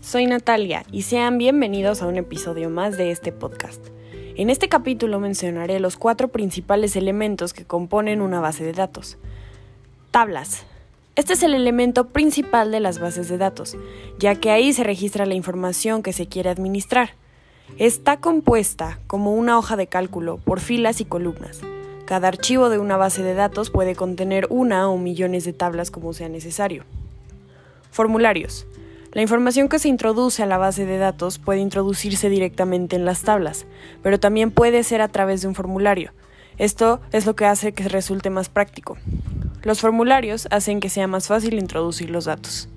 soy Natalia y sean bienvenidos a un episodio más de este podcast. En este capítulo mencionaré los cuatro principales elementos que componen una base de datos. Tablas. Este es el elemento principal de las bases de datos, ya que ahí se registra la información que se quiere administrar. Está compuesta como una hoja de cálculo por filas y columnas. Cada archivo de una base de datos puede contener una o millones de tablas como sea necesario. Formularios. La información que se introduce a la base de datos puede introducirse directamente en las tablas, pero también puede ser a través de un formulario. Esto es lo que hace que resulte más práctico. Los formularios hacen que sea más fácil introducir los datos.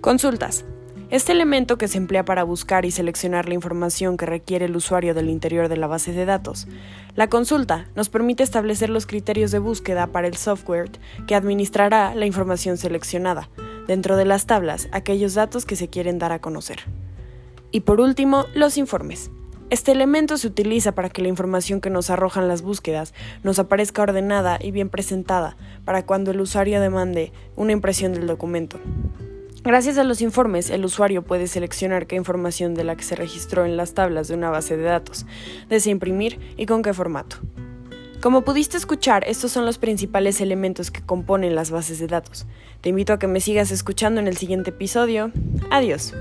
Consultas. Este elemento que se emplea para buscar y seleccionar la información que requiere el usuario del interior de la base de datos. La consulta nos permite establecer los criterios de búsqueda para el software que administrará la información seleccionada, dentro de las tablas aquellos datos que se quieren dar a conocer. Y por último, los informes. Este elemento se utiliza para que la información que nos arrojan las búsquedas nos aparezca ordenada y bien presentada para cuando el usuario demande una impresión del documento. Gracias a los informes, el usuario puede seleccionar qué información de la que se registró en las tablas de una base de datos desea imprimir y con qué formato. Como pudiste escuchar, estos son los principales elementos que componen las bases de datos. Te invito a que me sigas escuchando en el siguiente episodio. Adiós.